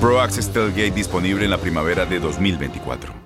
Pro Access disponible en la primavera de 2024.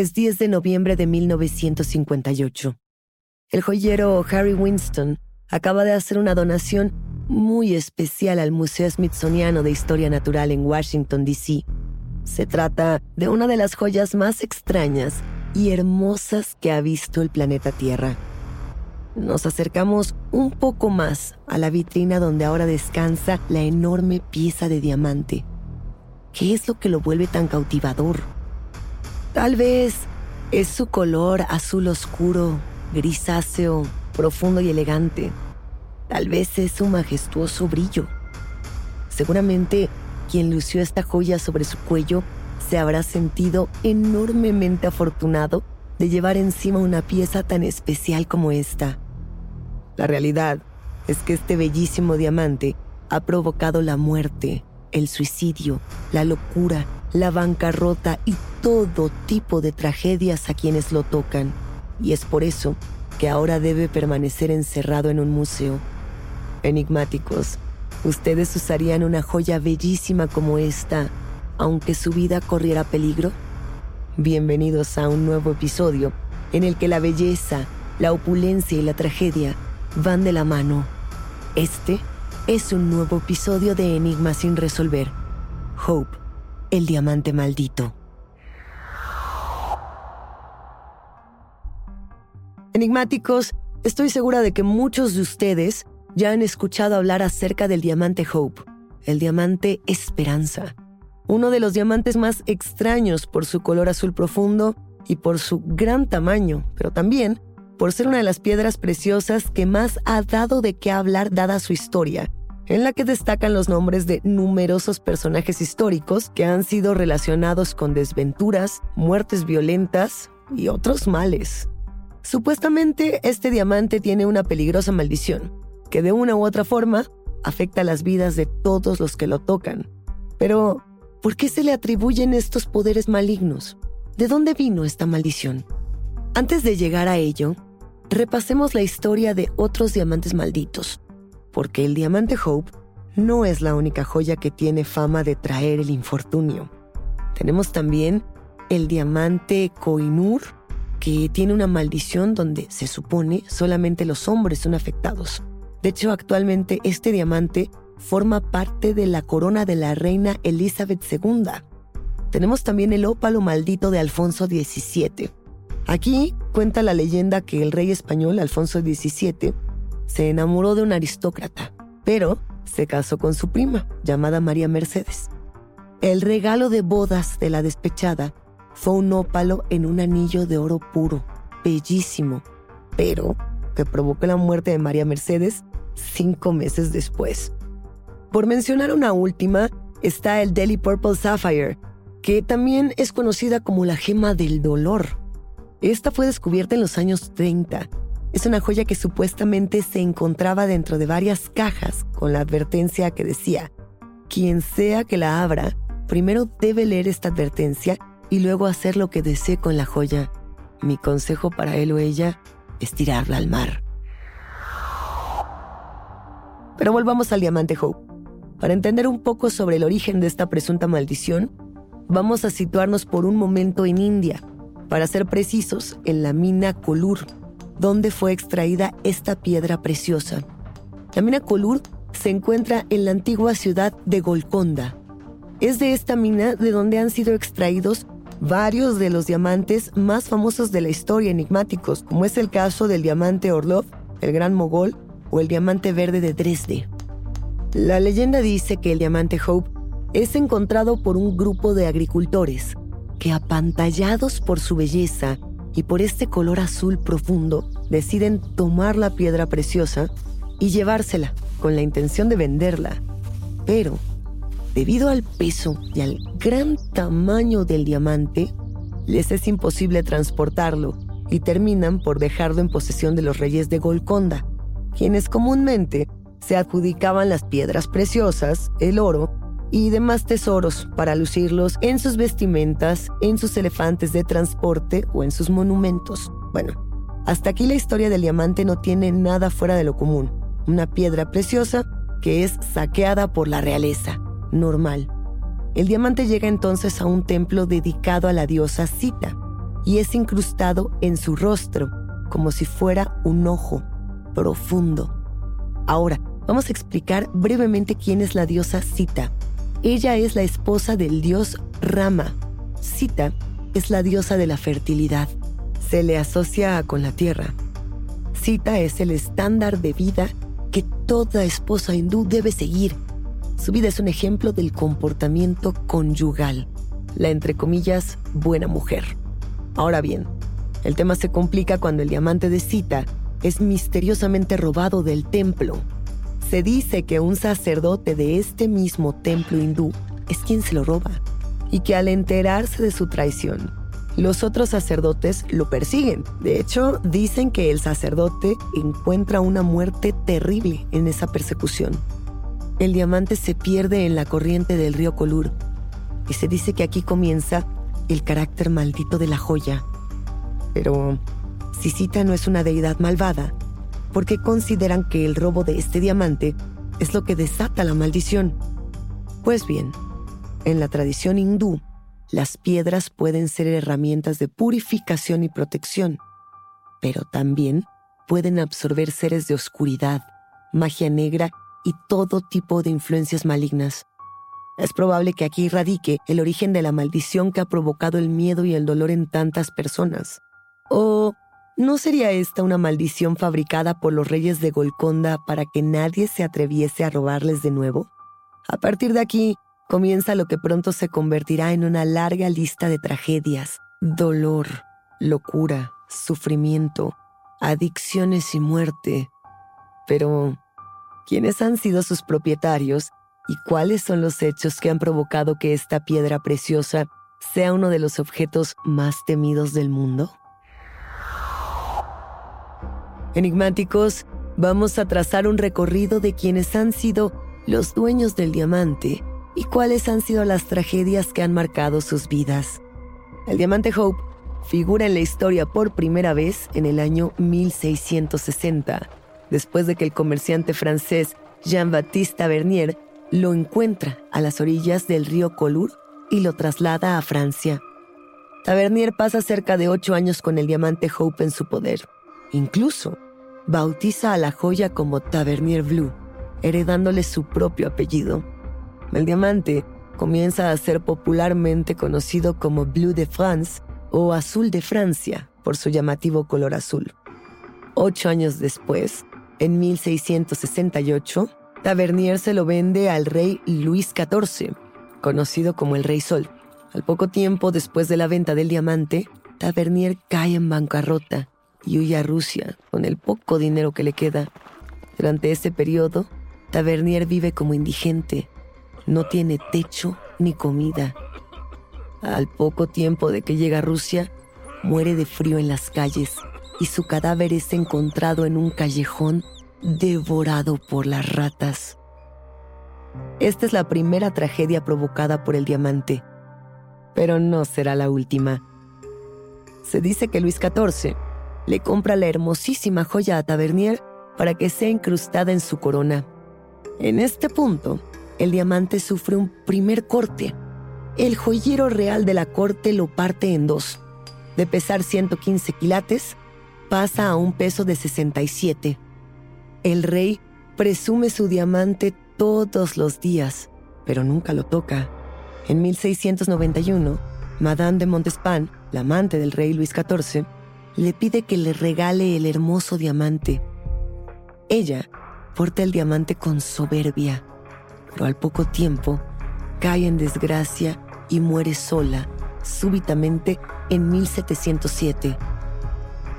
Es 10 de noviembre de 1958. El joyero Harry Winston acaba de hacer una donación muy especial al Museo Smithsoniano de Historia Natural en Washington, D.C. Se trata de una de las joyas más extrañas y hermosas que ha visto el planeta Tierra. Nos acercamos un poco más a la vitrina donde ahora descansa la enorme pieza de diamante. ¿Qué es lo que lo vuelve tan cautivador? Tal vez es su color azul oscuro, grisáceo, profundo y elegante. Tal vez es su majestuoso brillo. Seguramente quien lució esta joya sobre su cuello se habrá sentido enormemente afortunado de llevar encima una pieza tan especial como esta. La realidad es que este bellísimo diamante ha provocado la muerte, el suicidio, la locura, la bancarrota y todo tipo de tragedias a quienes lo tocan. Y es por eso que ahora debe permanecer encerrado en un museo. Enigmáticos, ¿ustedes usarían una joya bellísima como esta, aunque su vida corriera peligro? Bienvenidos a un nuevo episodio en el que la belleza, la opulencia y la tragedia van de la mano. Este es un nuevo episodio de Enigma sin resolver. Hope, el diamante maldito. Enigmáticos, estoy segura de que muchos de ustedes ya han escuchado hablar acerca del diamante Hope. el diamante Esperanza, uno de los diamantes más extraños por su color azul profundo y por su gran tamaño, pero también por ser una de las piedras preciosas que más ha dado de qué hablar dada su historia, en la que destacan los nombres de numerosos personajes históricos que han sido relacionados con desventuras, muertes violentas y otros males. Supuestamente este diamante tiene una peligrosa maldición, que de una u otra forma afecta las vidas de todos los que lo tocan. Pero, ¿por qué se le atribuyen estos poderes malignos? ¿De dónde vino esta maldición? Antes de llegar a ello, repasemos la historia de otros diamantes malditos, porque el diamante Hope no es la única joya que tiene fama de traer el infortunio. Tenemos también el diamante Koinur, que tiene una maldición donde se supone solamente los hombres son afectados. De hecho, actualmente este diamante forma parte de la corona de la reina Elizabeth II. Tenemos también el ópalo maldito de Alfonso XVII. Aquí cuenta la leyenda que el rey español Alfonso XVII se enamoró de un aristócrata, pero se casó con su prima, llamada María Mercedes. El regalo de bodas de la despechada fue un ópalo en un anillo de oro puro, bellísimo, pero que provocó la muerte de María Mercedes cinco meses después. Por mencionar una última, está el Delhi Purple Sapphire, que también es conocida como la gema del dolor. Esta fue descubierta en los años 30. Es una joya que supuestamente se encontraba dentro de varias cajas con la advertencia que decía, quien sea que la abra, primero debe leer esta advertencia y luego hacer lo que desee con la joya. Mi consejo para él o ella es tirarla al mar. Pero volvamos al diamante Hope. Para entender un poco sobre el origen de esta presunta maldición, vamos a situarnos por un momento en India, para ser precisos, en la mina Kolur, donde fue extraída esta piedra preciosa. La mina Kolur se encuentra en la antigua ciudad de Golconda. Es de esta mina de donde han sido extraídos varios de los diamantes más famosos de la historia enigmáticos, como es el caso del diamante Orlov, el gran mogol, o el diamante verde de Dresde. La leyenda dice que el diamante Hope es encontrado por un grupo de agricultores que apantallados por su belleza y por este color azul profundo, deciden tomar la piedra preciosa y llevársela con la intención de venderla. Pero, debido al peso y al gran tamaño del diamante, les es imposible transportarlo y terminan por dejarlo en posesión de los reyes de Golconda, quienes comúnmente se adjudicaban las piedras preciosas, el oro y demás tesoros para lucirlos en sus vestimentas, en sus elefantes de transporte o en sus monumentos. Bueno, hasta aquí la historia del diamante no tiene nada fuera de lo común. Una piedra preciosa que es saqueada por la realeza. Normal. El diamante llega entonces a un templo dedicado a la diosa Sita y es incrustado en su rostro, como si fuera un ojo profundo. Ahora, vamos a explicar brevemente quién es la diosa Sita. Ella es la esposa del dios Rama. Sita es la diosa de la fertilidad. Se le asocia con la tierra. Sita es el estándar de vida que toda esposa hindú debe seguir. Su vida es un ejemplo del comportamiento conyugal, la entre comillas buena mujer. Ahora bien, el tema se complica cuando el diamante de Sita es misteriosamente robado del templo. Se dice que un sacerdote de este mismo templo hindú es quien se lo roba y que al enterarse de su traición, los otros sacerdotes lo persiguen. De hecho, dicen que el sacerdote encuentra una muerte terrible en esa persecución. El diamante se pierde en la corriente del río Colur y se dice que aquí comienza el carácter maldito de la joya. Pero Sisita no es una deidad malvada, porque consideran que el robo de este diamante es lo que desata la maldición. Pues bien, en la tradición hindú, las piedras pueden ser herramientas de purificación y protección, pero también pueden absorber seres de oscuridad, magia negra y todo tipo de influencias malignas. Es probable que aquí radique el origen de la maldición que ha provocado el miedo y el dolor en tantas personas. O ¿No sería esta una maldición fabricada por los reyes de Golconda para que nadie se atreviese a robarles de nuevo? A partir de aquí, comienza lo que pronto se convertirá en una larga lista de tragedias, dolor, locura, sufrimiento, adicciones y muerte. Pero, ¿quiénes han sido sus propietarios y cuáles son los hechos que han provocado que esta piedra preciosa sea uno de los objetos más temidos del mundo? Enigmáticos, vamos a trazar un recorrido de quienes han sido los dueños del diamante y cuáles han sido las tragedias que han marcado sus vidas. El diamante Hope figura en la historia por primera vez en el año 1660, después de que el comerciante francés Jean-Baptiste Tavernier lo encuentra a las orillas del río Colur y lo traslada a Francia. Tavernier pasa cerca de ocho años con el diamante Hope en su poder. Incluso bautiza a la joya como Tavernier Blue, heredándole su propio apellido. El diamante comienza a ser popularmente conocido como Blue de France o Azul de Francia por su llamativo color azul. Ocho años después, en 1668, Tavernier se lo vende al rey Luis XIV, conocido como el Rey Sol. Al poco tiempo después de la venta del diamante, Tavernier cae en bancarrota y huye a Rusia con el poco dinero que le queda. Durante ese periodo, Tavernier vive como indigente. No tiene techo ni comida. Al poco tiempo de que llega a Rusia, muere de frío en las calles y su cadáver es encontrado en un callejón devorado por las ratas. Esta es la primera tragedia provocada por el diamante, pero no será la última. Se dice que Luis XIV le compra la hermosísima joya a Tavernier para que sea incrustada en su corona. En este punto, el diamante sufre un primer corte. El joyero real de la corte lo parte en dos. De pesar 115 quilates, pasa a un peso de 67. El rey presume su diamante todos los días, pero nunca lo toca. En 1691, Madame de Montespan, la amante del rey Luis XIV, le pide que le regale el hermoso diamante. Ella porta el diamante con soberbia, pero al poco tiempo cae en desgracia y muere sola, súbitamente en 1707.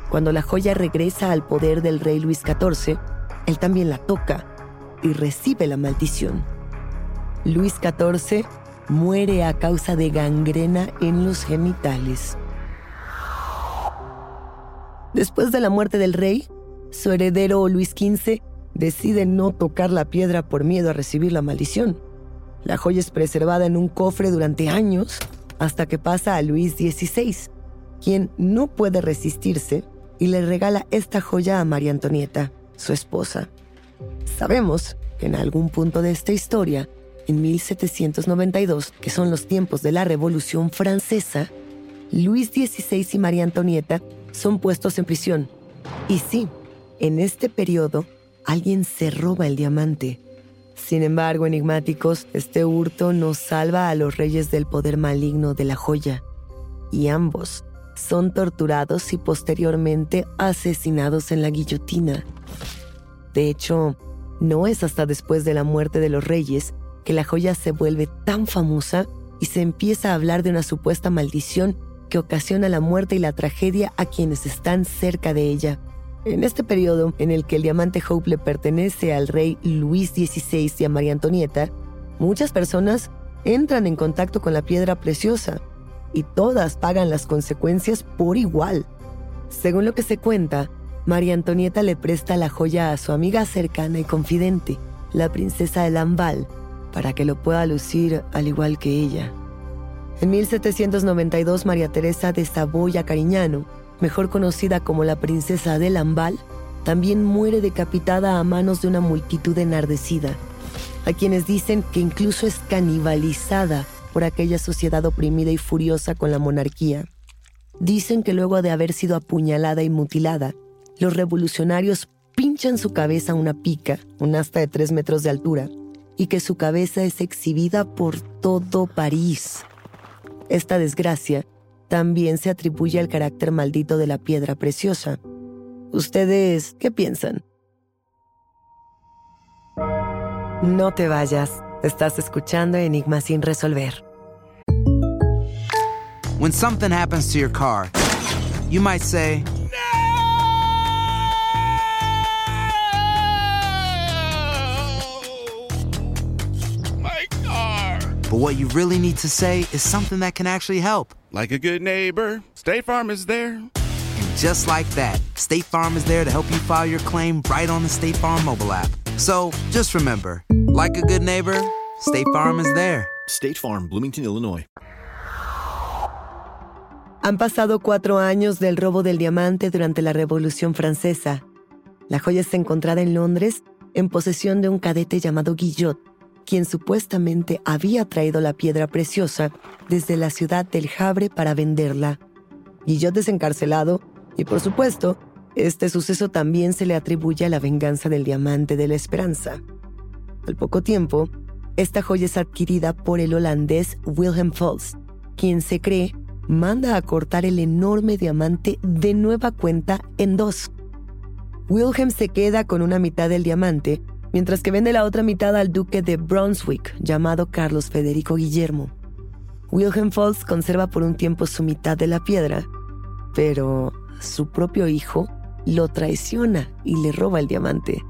Cuando la joya regresa al poder del rey Luis XIV, él también la toca y recibe la maldición. Luis XIV muere a causa de gangrena en los genitales. Después de la muerte del rey, su heredero Luis XV decide no tocar la piedra por miedo a recibir la maldición. La joya es preservada en un cofre durante años hasta que pasa a Luis XVI, quien no puede resistirse y le regala esta joya a María Antonieta, su esposa. Sabemos que en algún punto de esta historia, en 1792, que son los tiempos de la Revolución Francesa, Luis XVI y María Antonieta son puestos en prisión. Y sí, en este periodo, alguien se roba el diamante. Sin embargo, enigmáticos, este hurto nos salva a los reyes del poder maligno de la joya. Y ambos son torturados y posteriormente asesinados en la guillotina. De hecho, no es hasta después de la muerte de los reyes que la joya se vuelve tan famosa y se empieza a hablar de una supuesta maldición que ocasiona la muerte y la tragedia a quienes están cerca de ella. En este periodo en el que el diamante Hope le pertenece al rey Luis XVI y a María Antonieta, muchas personas entran en contacto con la piedra preciosa y todas pagan las consecuencias por igual. Según lo que se cuenta, María Antonieta le presta la joya a su amiga cercana y confidente, la princesa de Lambal, para que lo pueda lucir al igual que ella. En 1792, María Teresa de Saboya Cariñano, mejor conocida como la princesa de Lambal, también muere decapitada a manos de una multitud enardecida, a quienes dicen que incluso es canibalizada por aquella sociedad oprimida y furiosa con la monarquía. Dicen que luego de haber sido apuñalada y mutilada, los revolucionarios pinchan su cabeza a una pica, un asta de tres metros de altura, y que su cabeza es exhibida por todo París. Esta desgracia también se atribuye al carácter maldito de la piedra preciosa. ¿Ustedes qué piensan? No te vayas. Estás escuchando Enigma sin resolver. When something happens to your car, you might say, but what you really need to say is something that can actually help. Like a good neighbor, State Farm is there. And just like that, State Farm is there to help you file your claim right on the State Farm mobile app. So just remember, like a good neighbor, State Farm is there. State Farm, Bloomington, Illinois. Han pasado cuatro años del robo del diamante durante la Revolución Francesa. La joya está encontrada en Londres en posesión de un cadete llamado Guillot, quien supuestamente había traído la piedra preciosa desde la ciudad del Havre para venderla. Guillot es encarcelado y, por supuesto, este suceso también se le atribuye a la venganza del diamante de la esperanza. Al poco tiempo, esta joya es adquirida por el holandés Wilhelm Fals, quien se cree manda a cortar el enorme diamante de nueva cuenta en dos. Wilhelm se queda con una mitad del diamante, mientras que vende la otra mitad al duque de Brunswick, llamado Carlos Federico Guillermo. Wilhelm Falls conserva por un tiempo su mitad de la piedra, pero su propio hijo lo traiciona y le roba el diamante.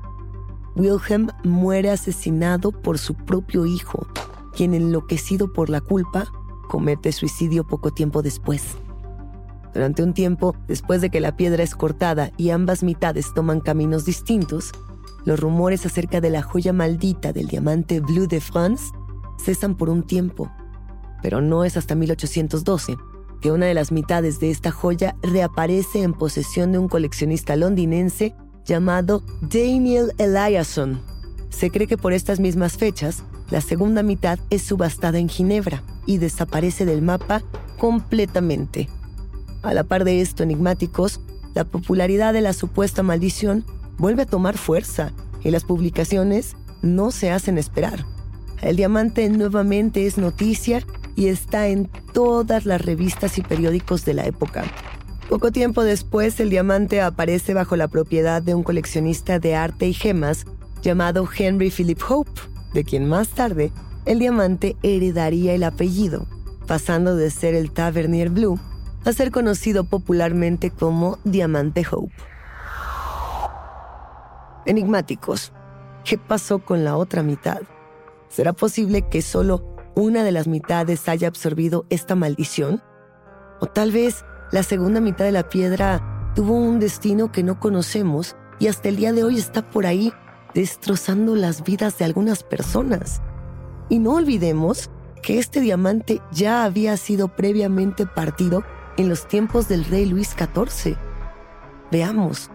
Wilhelm muere asesinado por su propio hijo, quien enloquecido por la culpa comete suicidio poco tiempo después. Durante un tiempo, después de que la piedra es cortada y ambas mitades toman caminos distintos, los rumores acerca de la joya maldita del diamante Bleu de France cesan por un tiempo. Pero no es hasta 1812 que una de las mitades de esta joya reaparece en posesión de un coleccionista londinense llamado Daniel Eliasson. Se cree que por estas mismas fechas, la segunda mitad es subastada en Ginebra y desaparece del mapa completamente. A la par de esto, enigmáticos, la popularidad de la supuesta maldición vuelve a tomar fuerza y las publicaciones no se hacen esperar. El diamante nuevamente es noticia y está en todas las revistas y periódicos de la época. Poco tiempo después, el diamante aparece bajo la propiedad de un coleccionista de arte y gemas llamado Henry Philip Hope, de quien más tarde el diamante heredaría el apellido, pasando de ser el Tavernier Blue a ser conocido popularmente como Diamante Hope. Enigmáticos, ¿qué pasó con la otra mitad? ¿Será posible que solo una de las mitades haya absorbido esta maldición? ¿O tal vez la segunda mitad de la piedra tuvo un destino que no conocemos y hasta el día de hoy está por ahí destrozando las vidas de algunas personas? Y no olvidemos que este diamante ya había sido previamente partido en los tiempos del rey Luis XIV. Veamos,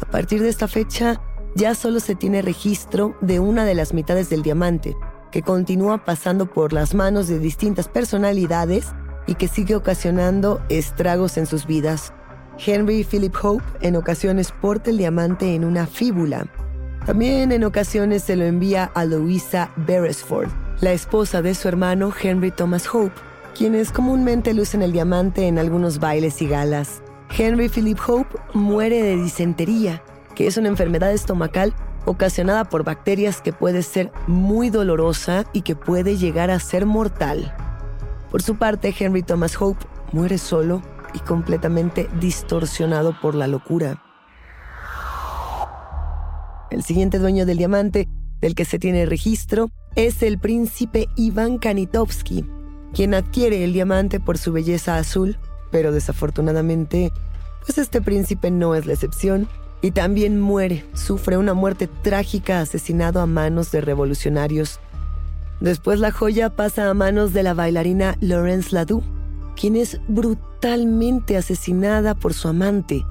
a partir de esta fecha ya solo se tiene registro de una de las mitades del diamante, que continúa pasando por las manos de distintas personalidades y que sigue ocasionando estragos en sus vidas. Henry Philip Hope en ocasiones porta el diamante en una fíbula. También en ocasiones se lo envía a Louisa Beresford, la esposa de su hermano Henry Thomas Hope, quienes comúnmente lucen el diamante en algunos bailes y galas. Henry Philip Hope muere de disentería, que es una enfermedad estomacal ocasionada por bacterias que puede ser muy dolorosa y que puede llegar a ser mortal. Por su parte, Henry Thomas Hope muere solo y completamente distorsionado por la locura. El siguiente dueño del diamante, del que se tiene registro, es el príncipe Iván Kanitovsky, quien adquiere el diamante por su belleza azul, pero desafortunadamente, pues este príncipe no es la excepción y también muere, sufre una muerte trágica asesinado a manos de revolucionarios. Después la joya pasa a manos de la bailarina Laurence Ladoux, quien es brutalmente asesinada por su amante.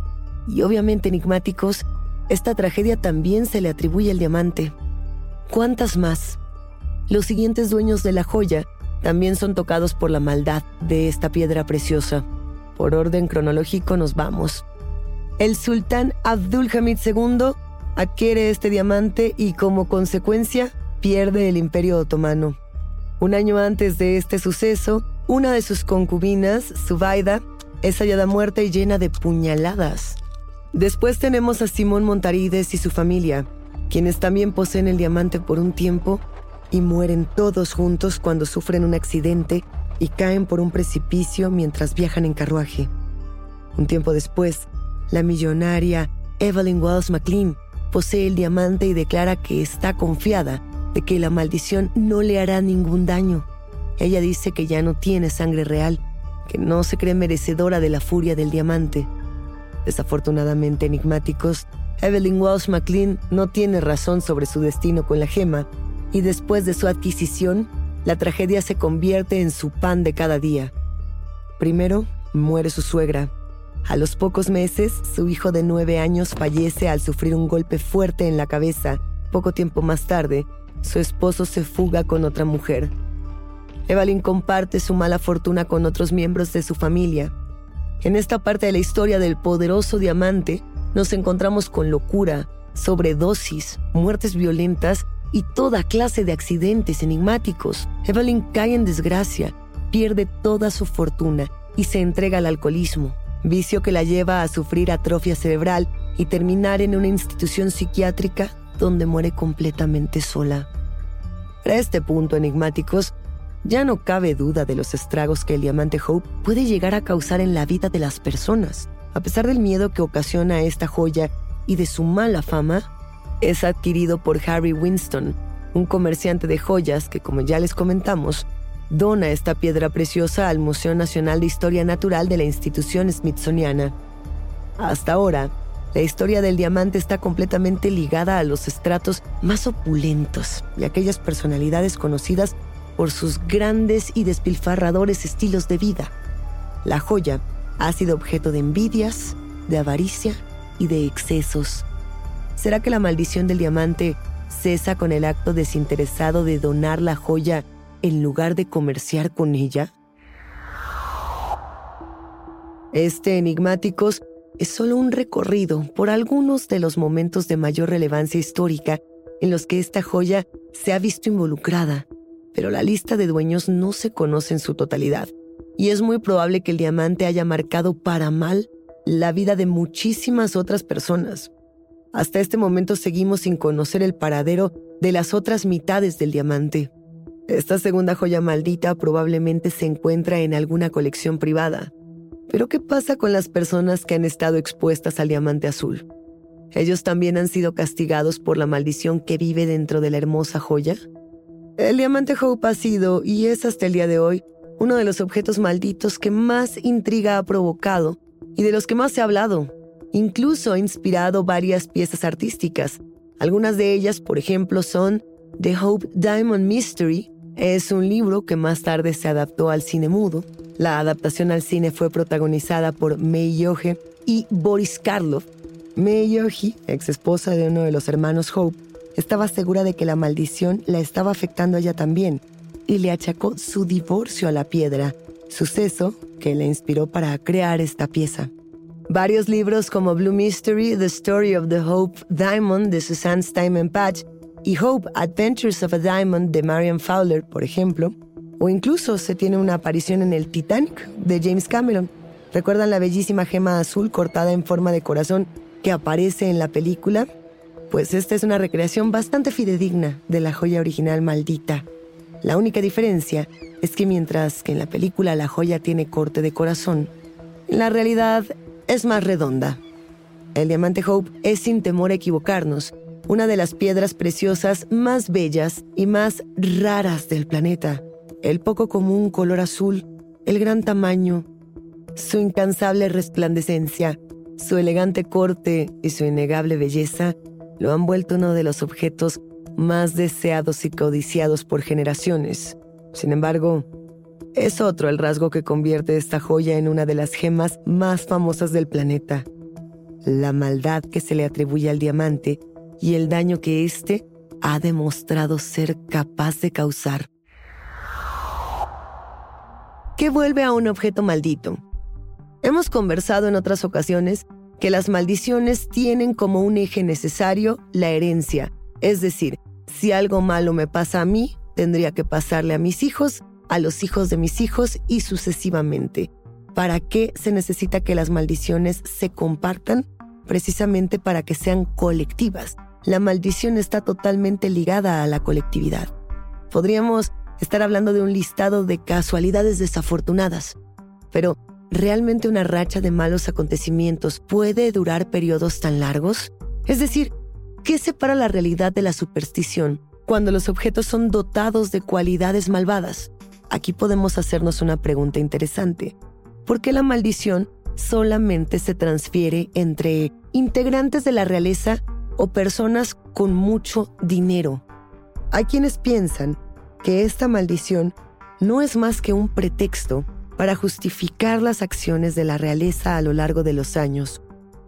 Y obviamente enigmáticos, esta tragedia también se le atribuye al diamante. ¿Cuántas más? Los siguientes dueños de la joya también son tocados por la maldad de esta piedra preciosa. Por orden cronológico nos vamos. El sultán Abdulhamid II adquiere este diamante y como consecuencia pierde el imperio otomano. Un año antes de este suceso, una de sus concubinas, Zubaida, es hallada muerta y llena de puñaladas. Después tenemos a Simón Montarides y su familia, quienes también poseen el diamante por un tiempo, y mueren todos juntos cuando sufren un accidente y caen por un precipicio mientras viajan en carruaje. Un tiempo después, la millonaria Evelyn Wells McLean posee el diamante y declara que está confiada de que la maldición no le hará ningún daño. Ella dice que ya no tiene sangre real, que no se cree merecedora de la furia del diamante. Desafortunadamente enigmáticos, Evelyn Wells McLean no tiene razón sobre su destino con la gema, y después de su adquisición, la tragedia se convierte en su pan de cada día. Primero, muere su suegra. A los pocos meses, su hijo de nueve años fallece al sufrir un golpe fuerte en la cabeza. Poco tiempo más tarde, su esposo se fuga con otra mujer. Evelyn comparte su mala fortuna con otros miembros de su familia. En esta parte de la historia del poderoso diamante, nos encontramos con locura, sobredosis, muertes violentas y toda clase de accidentes enigmáticos. Evelyn cae en desgracia, pierde toda su fortuna y se entrega al alcoholismo, vicio que la lleva a sufrir atrofia cerebral y terminar en una institución psiquiátrica donde muere completamente sola. A este punto, enigmáticos, ya no cabe duda de los estragos que el diamante Hope puede llegar a causar en la vida de las personas. A pesar del miedo que ocasiona esta joya y de su mala fama, es adquirido por Harry Winston, un comerciante de joyas que, como ya les comentamos, dona esta piedra preciosa al Museo Nacional de Historia Natural de la institución Smithsoniana. Hasta ahora, la historia del diamante está completamente ligada a los estratos más opulentos y aquellas personalidades conocidas por sus grandes y despilfarradores estilos de vida. La joya ha sido objeto de envidias, de avaricia y de excesos. ¿Será que la maldición del diamante cesa con el acto desinteresado de donar la joya en lugar de comerciar con ella? Este Enigmáticos es solo un recorrido por algunos de los momentos de mayor relevancia histórica en los que esta joya se ha visto involucrada pero la lista de dueños no se conoce en su totalidad, y es muy probable que el diamante haya marcado para mal la vida de muchísimas otras personas. Hasta este momento seguimos sin conocer el paradero de las otras mitades del diamante. Esta segunda joya maldita probablemente se encuentra en alguna colección privada. Pero ¿qué pasa con las personas que han estado expuestas al diamante azul? ¿Ellos también han sido castigados por la maldición que vive dentro de la hermosa joya? El diamante Hope ha sido, y es hasta el día de hoy, uno de los objetos malditos que más intriga ha provocado y de los que más se ha hablado. Incluso ha inspirado varias piezas artísticas. Algunas de ellas, por ejemplo, son The Hope Diamond Mystery. Es un libro que más tarde se adaptó al cine mudo. La adaptación al cine fue protagonizada por May Yohe y Boris Karloff. May Yohe, ex esposa de uno de los hermanos Hope, estaba segura de que la maldición la estaba afectando a ella también y le achacó su divorcio a la piedra, suceso que le inspiró para crear esta pieza. Varios libros como Blue Mystery, The Story of the Hope Diamond de Susanne Steinman Patch y Hope Adventures of a Diamond de Marian Fowler, por ejemplo, o incluso se tiene una aparición en el Titanic de James Cameron. ¿Recuerdan la bellísima gema azul cortada en forma de corazón que aparece en la película? pues esta es una recreación bastante fidedigna de la joya original maldita. La única diferencia es que mientras que en la película la joya tiene corte de corazón, en la realidad es más redonda. El diamante Hope es sin temor a equivocarnos, una de las piedras preciosas más bellas y más raras del planeta. El poco común color azul, el gran tamaño, su incansable resplandecencia, su elegante corte y su innegable belleza lo han vuelto uno de los objetos más deseados y codiciados por generaciones. Sin embargo, es otro el rasgo que convierte esta joya en una de las gemas más famosas del planeta. La maldad que se le atribuye al diamante y el daño que éste ha demostrado ser capaz de causar. ¿Qué vuelve a un objeto maldito? Hemos conversado en otras ocasiones que las maldiciones tienen como un eje necesario la herencia, es decir, si algo malo me pasa a mí, tendría que pasarle a mis hijos, a los hijos de mis hijos y sucesivamente. ¿Para qué se necesita que las maldiciones se compartan? Precisamente para que sean colectivas. La maldición está totalmente ligada a la colectividad. Podríamos estar hablando de un listado de casualidades desafortunadas, pero ¿realmente una racha de malos acontecimientos puede durar periodos tan largos? Es decir, ¿qué separa la realidad de la superstición cuando los objetos son dotados de cualidades malvadas? Aquí podemos hacernos una pregunta interesante. ¿Por qué la maldición solamente se transfiere entre integrantes de la realeza o personas con mucho dinero? Hay quienes piensan que esta maldición no es más que un pretexto para justificar las acciones de la realeza a lo largo de los años,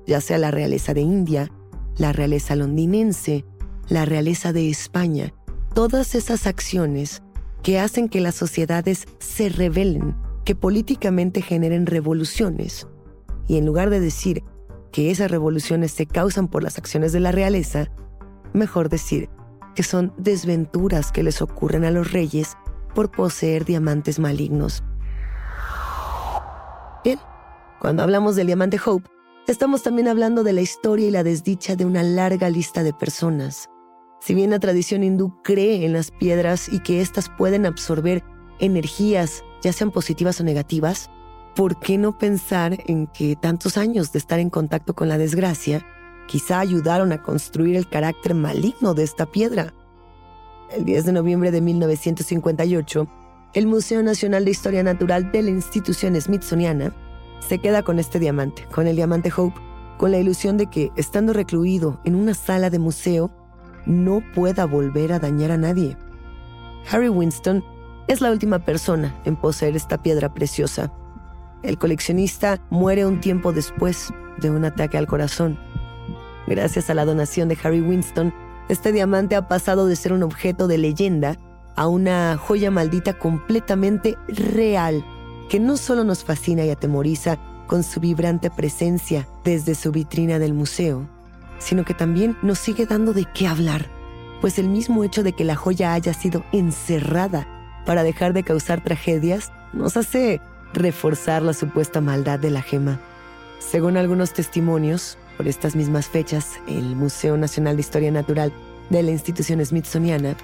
ya sea la realeza de India, la realeza londinense, la realeza de España, todas esas acciones que hacen que las sociedades se rebelen, que políticamente generen revoluciones. Y en lugar de decir que esas revoluciones se causan por las acciones de la realeza, mejor decir que son desventuras que les ocurren a los reyes por poseer diamantes malignos. Bien, cuando hablamos del diamante Hope, estamos también hablando de la historia y la desdicha de una larga lista de personas. Si bien la tradición hindú cree en las piedras y que éstas pueden absorber energías, ya sean positivas o negativas, ¿por qué no pensar en que tantos años de estar en contacto con la desgracia quizá ayudaron a construir el carácter maligno de esta piedra? El 10 de noviembre de 1958, el Museo Nacional de Historia Natural de la institución Smithsoniana se queda con este diamante, con el diamante Hope, con la ilusión de que, estando recluido en una sala de museo, no pueda volver a dañar a nadie. Harry Winston es la última persona en poseer esta piedra preciosa. El coleccionista muere un tiempo después de un ataque al corazón. Gracias a la donación de Harry Winston, este diamante ha pasado de ser un objeto de leyenda a una joya maldita completamente real, que no solo nos fascina y atemoriza con su vibrante presencia desde su vitrina del museo, sino que también nos sigue dando de qué hablar, pues el mismo hecho de que la joya haya sido encerrada para dejar de causar tragedias nos hace reforzar la supuesta maldad de la gema. Según algunos testimonios, por estas mismas fechas, el Museo Nacional de Historia Natural de la institución Smithsoniana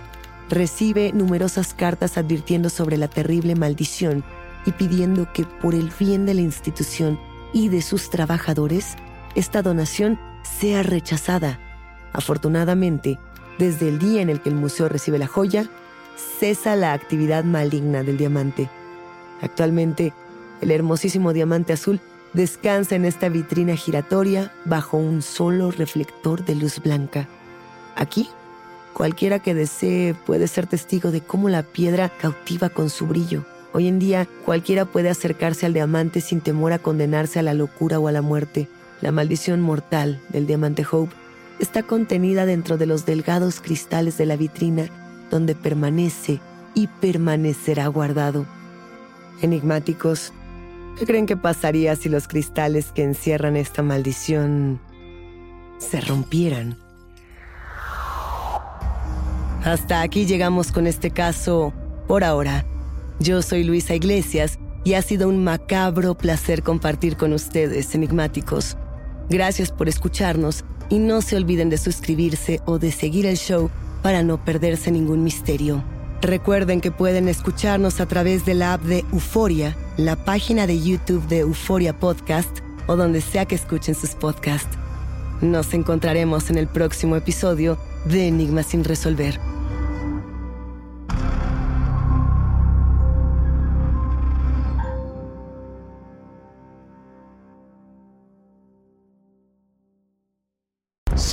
recibe numerosas cartas advirtiendo sobre la terrible maldición y pidiendo que por el bien de la institución y de sus trabajadores, esta donación sea rechazada. Afortunadamente, desde el día en el que el museo recibe la joya, cesa la actividad maligna del diamante. Actualmente, el hermosísimo diamante azul descansa en esta vitrina giratoria bajo un solo reflector de luz blanca. Aquí, cualquiera que desee puede ser testigo de cómo la piedra cautiva con su brillo. Hoy en día, cualquiera puede acercarse al diamante sin temor a condenarse a la locura o a la muerte. La maldición mortal del diamante Hope está contenida dentro de los delgados cristales de la vitrina donde permanece y permanecerá guardado. Enigmáticos, ¿qué creen que pasaría si los cristales que encierran esta maldición se rompieran? Hasta aquí llegamos con este caso por ahora. Yo soy Luisa Iglesias y ha sido un macabro placer compartir con ustedes, enigmáticos. Gracias por escucharnos y no se olviden de suscribirse o de seguir el show para no perderse ningún misterio. Recuerden que pueden escucharnos a través de la app de Euforia, la página de YouTube de Euforia Podcast o donde sea que escuchen sus podcasts. Nos encontraremos en el próximo episodio de Enigmas sin resolver.